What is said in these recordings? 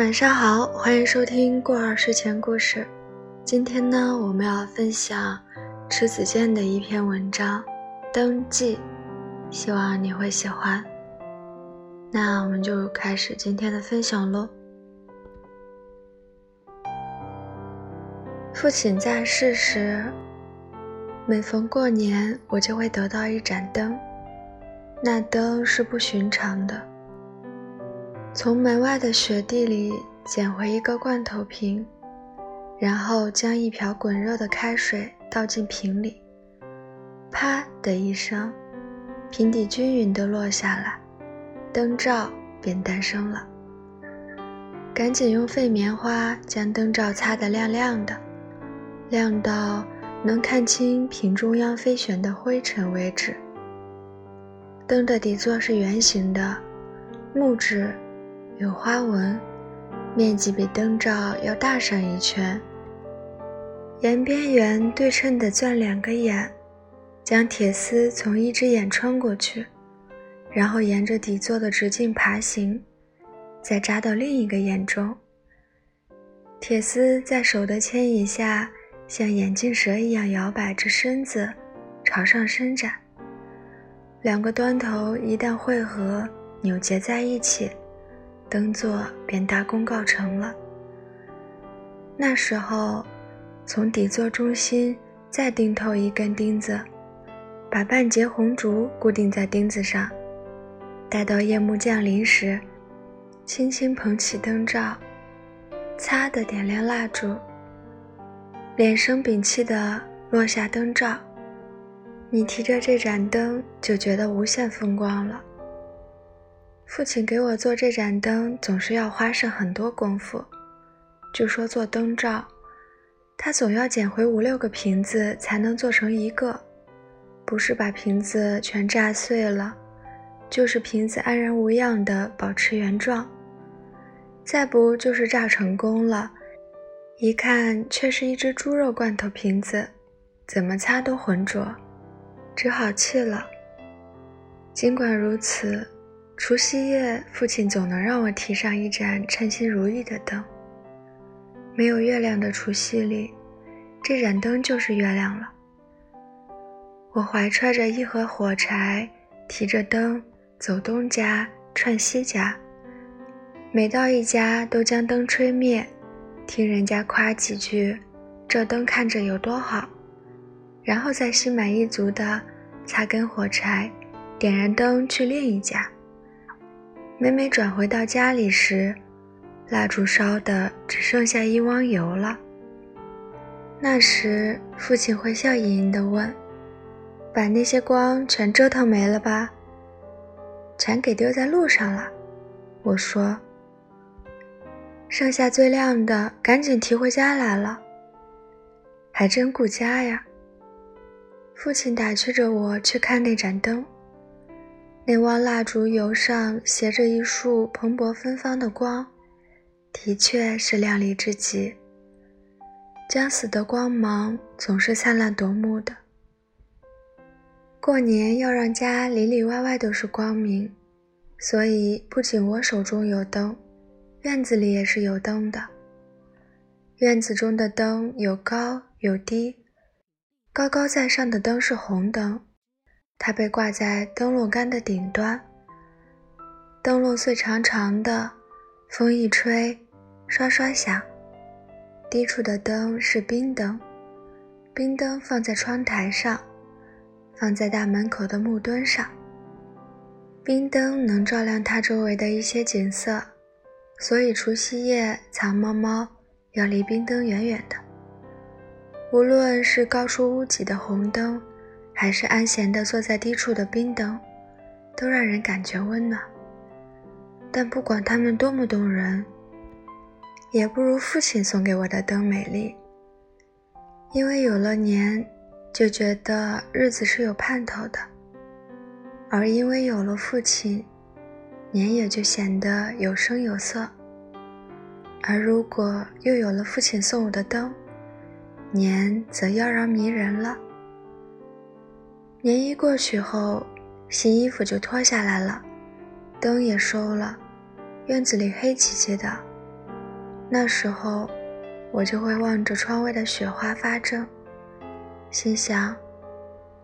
晚上好，欢迎收听过儿睡前故事。今天呢，我们要分享迟子建的一篇文章《登记》，希望你会喜欢。那我们就开始今天的分享喽。父亲在世时，每逢过年，我就会得到一盏灯，那灯是不寻常的。从门外的雪地里捡回一个罐头瓶，然后将一瓢滚热的开水倒进瓶里，啪的一声，瓶底均匀地落下来。灯罩便诞生了。赶紧用废棉花将灯罩擦得亮亮的，亮到能看清瓶中央飞旋的灰尘为止。灯的底座是圆形的，木质，有花纹，面积比灯罩要大上一圈。沿边缘对称地钻两个眼，将铁丝从一只眼穿过去。然后沿着底座的直径爬行，再扎到另一个眼中。铁丝在手的牵引下，像眼镜蛇一样摇摆着身子，朝上伸展。两个端头一旦汇合、扭结在一起，灯座便大功告成了。那时候，从底座中心再钉透一根钉子，把半截红烛固定在钉子上。待到夜幕降临时，轻轻捧起灯罩，擦的点亮蜡烛，脸生屏气的落下灯罩，你提着这盏灯就觉得无限风光了。父亲给我做这盏灯总是要花上很多功夫，就说做灯罩，他总要捡回五六个瓶子才能做成一个，不是把瓶子全炸碎了。就是瓶子安然无恙地保持原状，再不就是炸成功了，一看却是一只猪肉罐头瓶子，怎么擦都浑浊，只好弃了。尽管如此，除夕夜父亲总能让我提上一盏称心如意的灯。没有月亮的除夕里，这盏灯就是月亮了。我怀揣着一盒火柴，提着灯。走东家串西家，每到一家都将灯吹灭，听人家夸几句，这灯看着有多好，然后再心满意足的擦根火柴，点燃灯去另一家。每每转回到家里时，蜡烛烧的只剩下一汪油了。那时父亲会笑盈盈地问：“把那些光全折腾没了吧？”全给丢在路上了，我说。剩下最亮的，赶紧提回家来了。还真顾家呀。父亲打趣着我去看那盏灯，那汪蜡烛油上斜着一束蓬勃芬芳的光，的确是亮丽之极。将死的光芒总是灿烂夺目的。过年要让家里里外外都是光明，所以不仅我手中有灯，院子里也是有灯的。院子中的灯有高有低，高高在上的灯是红灯，它被挂在灯笼杆的顶端。灯笼穗长长的，风一吹，刷刷响。低处的灯是冰灯，冰灯放在窗台上。放在大门口的木墩上，冰灯能照亮它周围的一些景色，所以除夕夜藏猫猫要离冰灯远远的。无论是高出屋脊的红灯，还是安闲地坐在低处的冰灯，都让人感觉温暖。但不管它们多么动人，也不如父亲送给我的灯美丽，因为有了年。就觉得日子是有盼头的，而因为有了父亲，年也就显得有声有色。而如果又有了父亲送我的灯，年则妖娆迷人了。年一过去后，新衣服就脱下来了，灯也收了，院子里黑漆漆的，那时候，我就会望着窗外的雪花发怔，心想：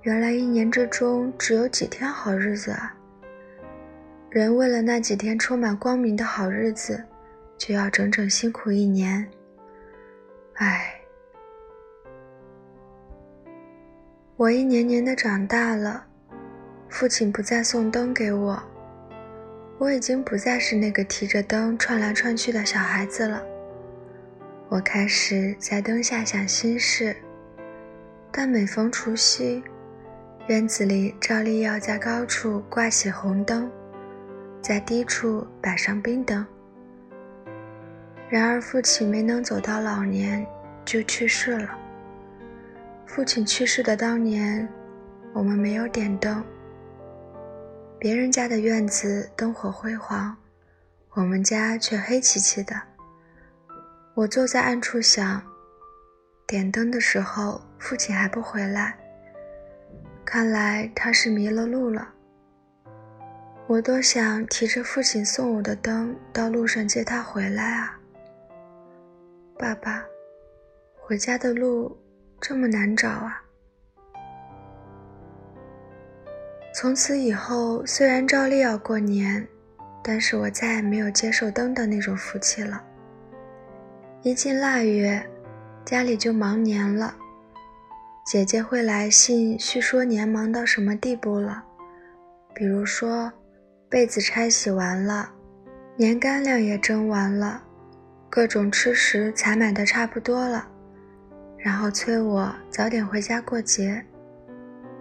原来一年之中只有几天好日子啊！人为了那几天充满光明的好日子，就要整整辛苦一年。唉，我一年年的长大了，父亲不再送灯给我，我已经不再是那个提着灯串来串去的小孩子了。我开始在灯下想心事，但每逢除夕，院子里照例要在高处挂起红灯。在低处摆上冰灯。然而，父亲没能走到老年就去世了。父亲去世的当年，我们没有点灯。别人家的院子灯火辉煌，我们家却黑漆漆的。我坐在暗处想，点灯的时候，父亲还不回来，看来他是迷了路了。我多想提着父亲送我的灯到路上接他回来啊！爸爸，回家的路这么难找啊！从此以后，虽然照例要过年，但是我再也没有接受灯的那种福气了。一进腊月，家里就忙年了，姐姐会来信叙说年忙到什么地步了，比如说。被子拆洗完了，年干粮也蒸完了，各种吃食采买的差不多了，然后催我早点回家过节。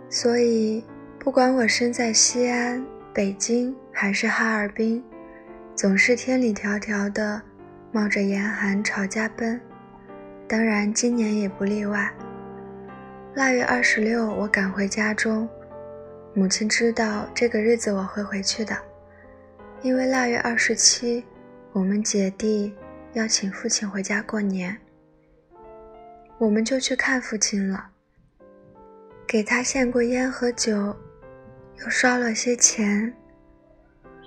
所以，不管我身在西安、北京还是哈尔滨，总是千里迢迢的冒着严寒朝家奔。当然，今年也不例外。腊月二十六，我赶回家中。母亲知道这个日子我会回去的，因为腊月二十七，我们姐弟要请父亲回家过年，我们就去看父亲了。给他献过烟和酒，又烧了些钱。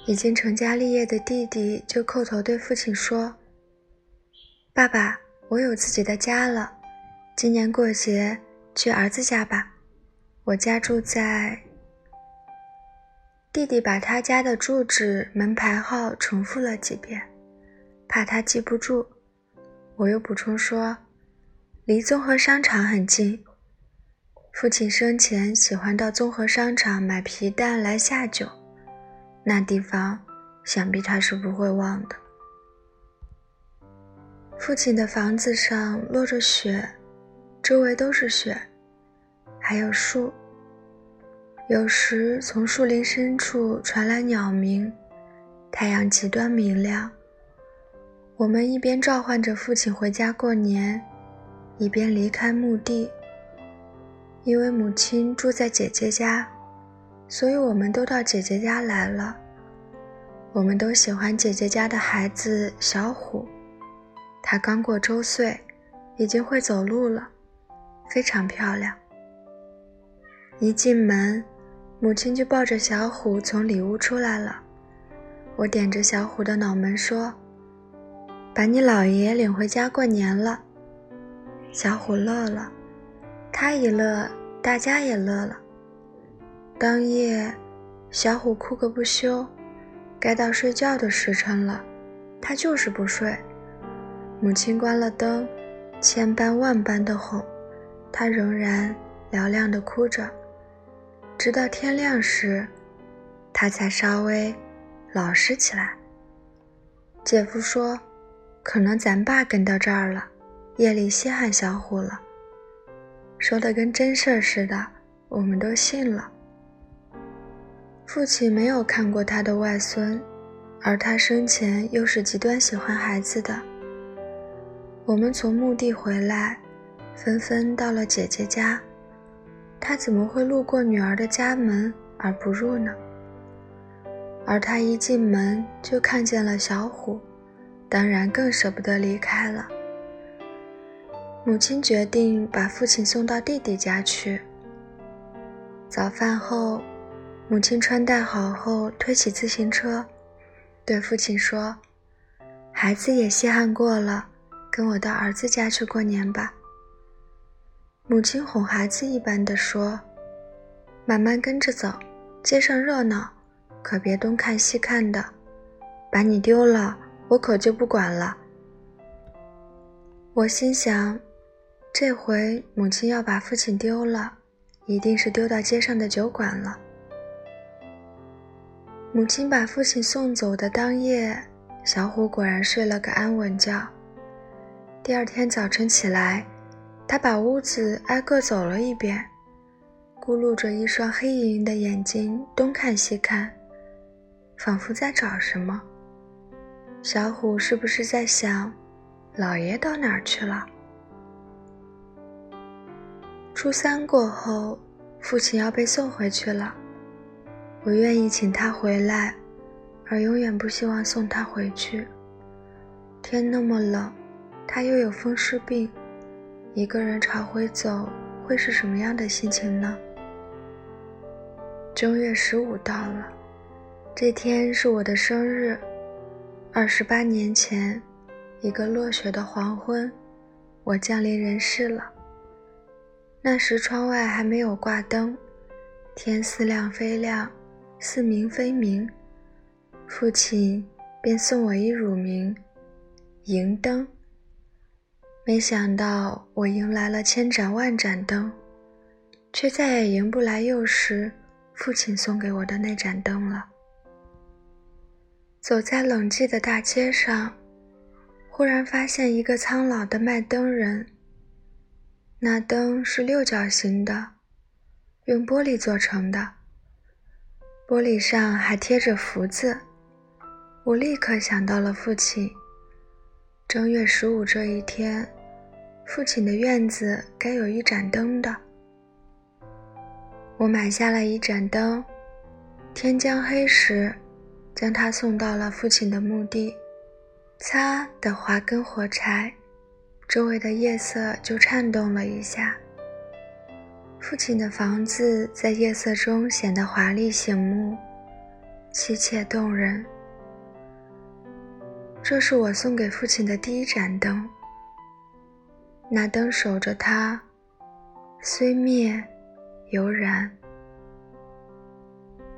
已经成家立业的弟弟就叩头对父亲说：“爸爸，我有自己的家了，今年过节去儿子家吧，我家住在……”弟弟把他家的住址、门牌号重复了几遍，怕他记不住。我又补充说，离综合商场很近。父亲生前喜欢到综合商场买皮蛋来下酒，那地方想必他是不会忘的。父亲的房子上落着雪，周围都是雪，还有树。有时从树林深处传来鸟鸣，太阳极端明亮。我们一边召唤着父亲回家过年，一边离开墓地。因为母亲住在姐姐家，所以我们都到姐姐家来了。我们都喜欢姐姐家的孩子小虎，他刚过周岁，已经会走路了，非常漂亮。一进门。母亲就抱着小虎从里屋出来了，我点着小虎的脑门说：“把你姥爷领回家过年了。”小虎乐了，他一乐，大家也乐了。当夜，小虎哭个不休，该到睡觉的时辰了，他就是不睡。母亲关了灯，千般万般的哄，他仍然嘹亮的哭着。直到天亮时，他才稍微老实起来。姐夫说：“可能咱爸跟到这儿了，夜里稀罕小虎了。”说的跟真事儿似的，我们都信了。父亲没有看过他的外孙，而他生前又是极端喜欢孩子的。我们从墓地回来，纷纷到了姐姐家。他怎么会路过女儿的家门而不入呢？而他一进门就看见了小虎，当然更舍不得离开了。母亲决定把父亲送到弟弟家去。早饭后，母亲穿戴好后，推起自行车，对父亲说：“孩子也稀罕过了，跟我到儿子家去过年吧。”母亲哄孩子一般的说：“慢慢跟着走，街上热闹，可别东看西看的，把你丢了，我可就不管了。”我心想，这回母亲要把父亲丢了，一定是丢到街上的酒馆了。母亲把父亲送走的当夜，小虎果然睡了个安稳觉。第二天早晨起来，他把屋子挨个走了一遍，咕噜着一双黑莹莹的眼睛，东看西看，仿佛在找什么。小虎是不是在想？老爷到哪儿去了？初三过后，父亲要被送回去了。我愿意请他回来，而永远不希望送他回去。天那么冷，他又有风湿病，一个人朝回走，会是什么样的心情呢？正月十五到了，这天是我的生日，二十八年前。一个落雪的黄昏，我降临人世了。那时窗外还没有挂灯，天似亮非亮，似明非明。父亲便送我一乳名“迎灯”。没想到我迎来了千盏万盏灯，却再也迎不来幼时父亲送给我的那盏灯了。走在冷寂的大街上。忽然发现一个苍老的卖灯人。那灯是六角形的，用玻璃做成的，玻璃上还贴着福字。我立刻想到了父亲。正月十五这一天，父亲的院子该有一盏灯的。我买下了一盏灯，天将黑时，将它送到了父亲的墓地。擦的划根火柴，周围的夜色就颤动了一下。父亲的房子在夜色中显得华丽醒目，凄切动人。这是我送给父亲的第一盏灯。那灯守着他，虽灭犹燃。